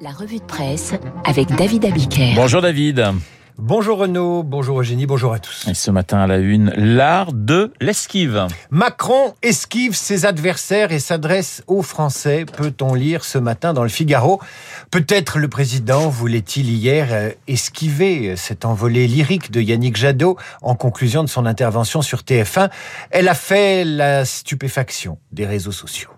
La revue de presse avec David Abiker. Bonjour David. Bonjour Renaud, bonjour Eugénie, bonjour à tous. Et ce matin à la une, l'art de l'esquive. Macron esquive ses adversaires et s'adresse aux Français, peut-on lire ce matin dans le Figaro? Peut-être le président voulait-il hier euh, esquiver cette envolée lyrique de Yannick Jadot en conclusion de son intervention sur TF1. Elle a fait la stupéfaction des réseaux sociaux.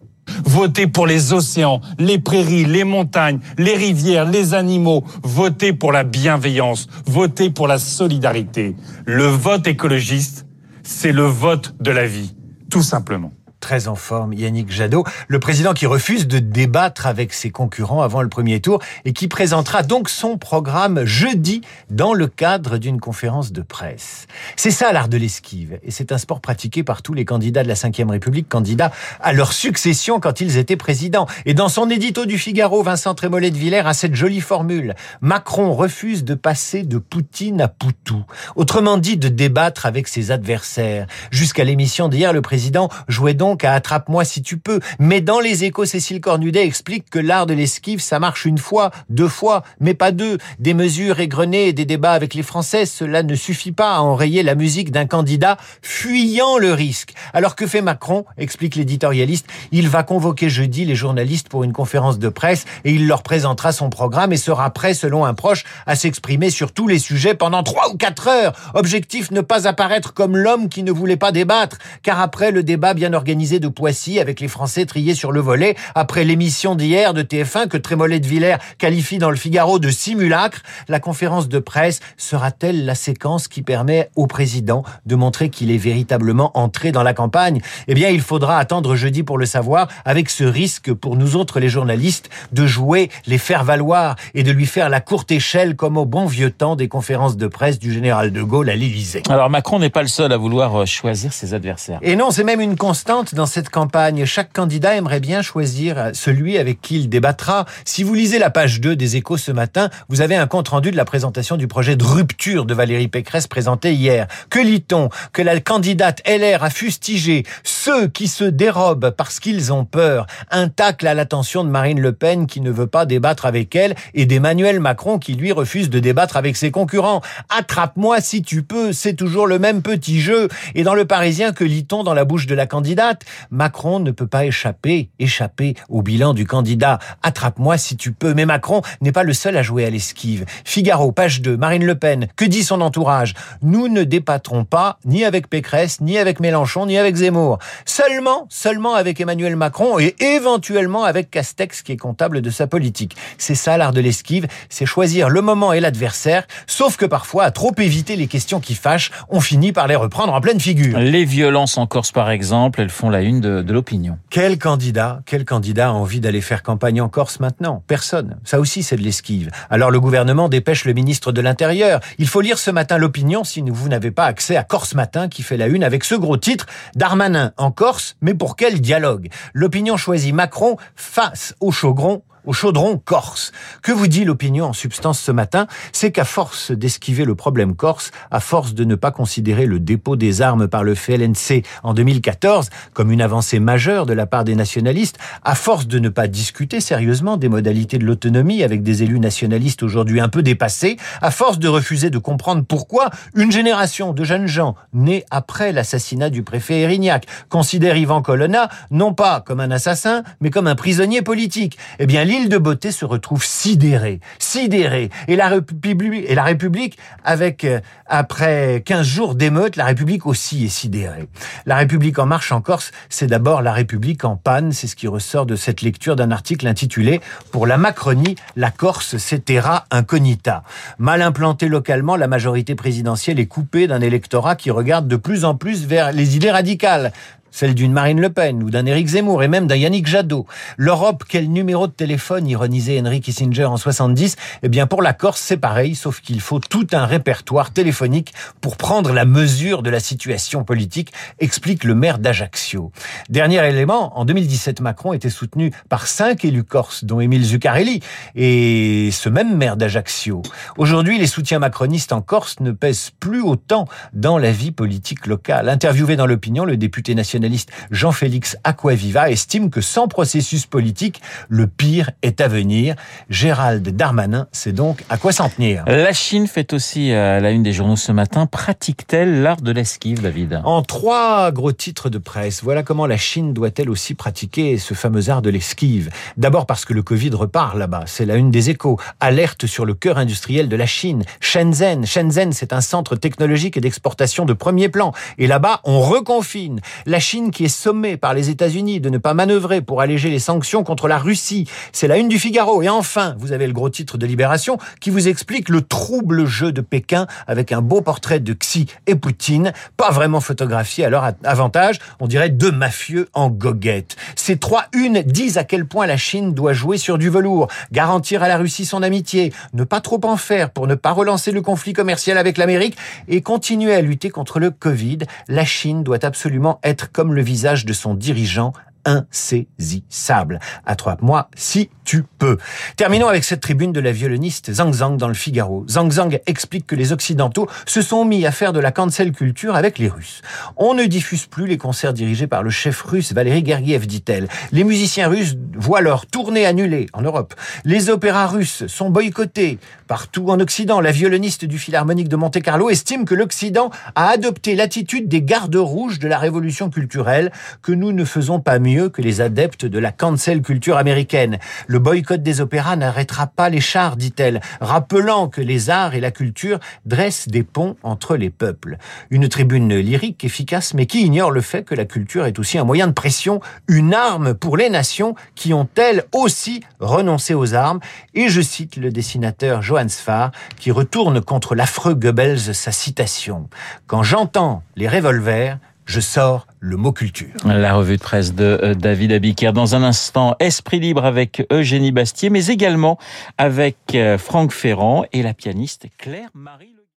Votez pour les océans, les prairies, les montagnes, les rivières, les animaux. Votez pour la bienveillance. Votez pour la solidarité. Le vote écologiste, c'est le vote de la vie, tout simplement très en forme, Yannick Jadot, le président qui refuse de débattre avec ses concurrents avant le premier tour et qui présentera donc son programme jeudi dans le cadre d'une conférence de presse. C'est ça l'art de l'esquive et c'est un sport pratiqué par tous les candidats de la Ve République, candidats à leur succession quand ils étaient présidents. Et dans son édito du Figaro, Vincent Trémollet de Villers a cette jolie formule. Macron refuse de passer de Poutine à Poutou. Autrement dit, de débattre avec ses adversaires. Jusqu'à l'émission d'hier, le président jouait donc donc à Attrape-moi si tu peux. Mais dans les échos, Cécile Cornudet explique que l'art de l'esquive, ça marche une fois, deux fois, mais pas deux. Des mesures égrenées et des débats avec les Français, cela ne suffit pas à enrayer la musique d'un candidat fuyant le risque. Alors que fait Macron explique l'éditorialiste. Il va convoquer jeudi les journalistes pour une conférence de presse et il leur présentera son programme et sera prêt, selon un proche, à s'exprimer sur tous les sujets pendant trois ou quatre heures. Objectif ne pas apparaître comme l'homme qui ne voulait pas débattre, car après le débat bien organisé de Poissy avec les Français triés sur le volet après l'émission d'hier de TF1 que Trémollet de Villers qualifie dans le Figaro de simulacre. La conférence de presse sera-t-elle la séquence qui permet au président de montrer qu'il est véritablement entré dans la campagne? Eh bien, il faudra attendre jeudi pour le savoir avec ce risque pour nous autres les journalistes de jouer les faire valoir et de lui faire la courte échelle comme au bon vieux temps des conférences de presse du général de Gaulle à l'Élysée. Alors Macron n'est pas le seul à vouloir euh, choisir ses adversaires. Et non, c'est même une constante dans cette campagne. Chaque candidat aimerait bien choisir celui avec qui il débattra. Si vous lisez la page 2 des échos ce matin, vous avez un compte-rendu de la présentation du projet de rupture de Valérie Pécresse présenté hier. Que lit-on? Que la candidate LR a fustigé ceux qui se dérobent parce qu'ils ont peur. Un tacle à l'attention de Marine Le Pen qui ne veut pas débattre avec elle et d'Emmanuel Macron qui lui refuse de débattre avec ses concurrents. Attrape-moi si tu peux, c'est toujours le même petit jeu. Et dans le Parisien, que lit-on dans la bouche de la candidate? Macron ne peut pas échapper, échapper au bilan du candidat. Attrape-moi si tu peux. Mais Macron n'est pas le seul à jouer à l'esquive. Figaro, page 2, Marine Le Pen. Que dit son entourage? Nous ne débattrons pas ni avec Pécresse, ni avec Mélenchon, ni avec Zemmour. Seulement, seulement avec Emmanuel Macron et éventuellement avec Castex qui est comptable de sa politique. C'est ça l'art de l'esquive, c'est choisir le moment et l'adversaire, sauf que parfois, à trop éviter les questions qui fâchent, on finit par les reprendre en pleine figure. Les violences en Corse par exemple, elles font la une de, l'opinion. Quel candidat, quel candidat a envie d'aller faire campagne en Corse maintenant? Personne. Ça aussi, c'est de l'esquive. Alors le gouvernement dépêche le ministre de l'Intérieur. Il faut lire ce matin l'opinion si vous n'avez pas accès à Corse Matin qui fait la une avec ce gros titre Darmanin en Corse, mais pour quel dialogue? L'opinion choisit Macron face au Chaugron au chaudron corse. Que vous dit l'opinion en substance ce matin? C'est qu'à force d'esquiver le problème corse, à force de ne pas considérer le dépôt des armes par le FLNC en 2014 comme une avancée majeure de la part des nationalistes, à force de ne pas discuter sérieusement des modalités de l'autonomie avec des élus nationalistes aujourd'hui un peu dépassés, à force de refuser de comprendre pourquoi une génération de jeunes gens nés après l'assassinat du préfet Erignac considère Ivan Colonna non pas comme un assassin, mais comme un prisonnier politique, eh bien l'île de beauté se retrouve sidérée, sidérée. Et la République, avec, euh, après 15 jours d'émeute, la République aussi est sidérée. La République en marche en Corse, c'est d'abord la République en panne. C'est ce qui ressort de cette lecture d'un article intitulé Pour la Macronie, la Corse, c'est terra incognita. Mal implantée localement, la majorité présidentielle est coupée d'un électorat qui regarde de plus en plus vers les idées radicales celle d'une Marine Le Pen ou d'un Éric Zemmour et même d'un Yannick Jadot. L'Europe, quel numéro de téléphone ironisait Henry Kissinger en 70 Eh bien pour la Corse, c'est pareil, sauf qu'il faut tout un répertoire téléphonique pour prendre la mesure de la situation politique, explique le maire d'Ajaccio. Dernier élément, en 2017, Macron était soutenu par cinq élus corses, dont Émile Zuccarelli et ce même maire d'Ajaccio. Aujourd'hui, les soutiens macronistes en Corse ne pèsent plus autant dans la vie politique locale. Interviewé dans l'opinion, le député national Jean-Félix Aquaviva estime que sans processus politique, le pire est à venir. Gérald Darmanin sait donc à quoi s'en tenir. La Chine fait aussi à la une des journaux ce matin. Pratique-t-elle l'art de l'esquive, David? En trois gros titres de presse, voilà comment la Chine doit-elle aussi pratiquer ce fameux art de l'esquive. D'abord parce que le Covid repart là-bas, c'est la une des échos. Alerte sur le cœur industriel de la Chine. Shenzhen, Shenzhen, c'est un centre technologique et d'exportation de premier plan. Et là-bas, on reconfine. La Chine qui est sommée par les États-Unis de ne pas manœuvrer pour alléger les sanctions contre la Russie. C'est la une du Figaro. Et enfin, vous avez le gros titre de Libération qui vous explique le trouble jeu de Pékin avec un beau portrait de Xi et Poutine, pas vraiment photographié à leur avantage, on dirait deux mafieux en goguette. Ces trois unes disent à quel point la Chine doit jouer sur du velours, garantir à la Russie son amitié, ne pas trop en faire pour ne pas relancer le conflit commercial avec l'Amérique et continuer à lutter contre le Covid. La Chine doit absolument être comme le visage de son dirigeant, insaisissable. Attrape-moi si tu peux. Terminons avec cette tribune de la violoniste Zhang Zhang dans le Figaro. Zhang Zhang explique que les Occidentaux se sont mis à faire de la cancel culture avec les Russes. On ne diffuse plus les concerts dirigés par le chef russe Valéry Gergiev, dit-elle. Les musiciens russes voient leur tournée annulée en Europe. Les opéras russes sont boycottés partout en Occident. La violoniste du Philharmonique de Monte-Carlo estime que l'Occident a adopté l'attitude des gardes rouges de la révolution culturelle, que nous ne faisons pas mieux que les adeptes de la cancel culture américaine. Le boycott des opéras n'arrêtera pas les chars, dit-elle, rappelant que les arts et la culture dressent des ponts entre les peuples. Une tribune lyrique efficace, mais qui ignore le fait que la culture est aussi un moyen de pression, une arme pour les nations qui ont elles aussi renoncé aux armes. Et je cite le dessinateur Johann Sfar, qui retourne contre l'affreux Goebbels sa citation. Quand j'entends les revolvers, je sors le mot culture. La revue de presse de euh, David Abiker. Dans un instant, Esprit libre avec Eugénie Bastier, mais également avec euh, Franck Ferrand et la pianiste Claire Marie.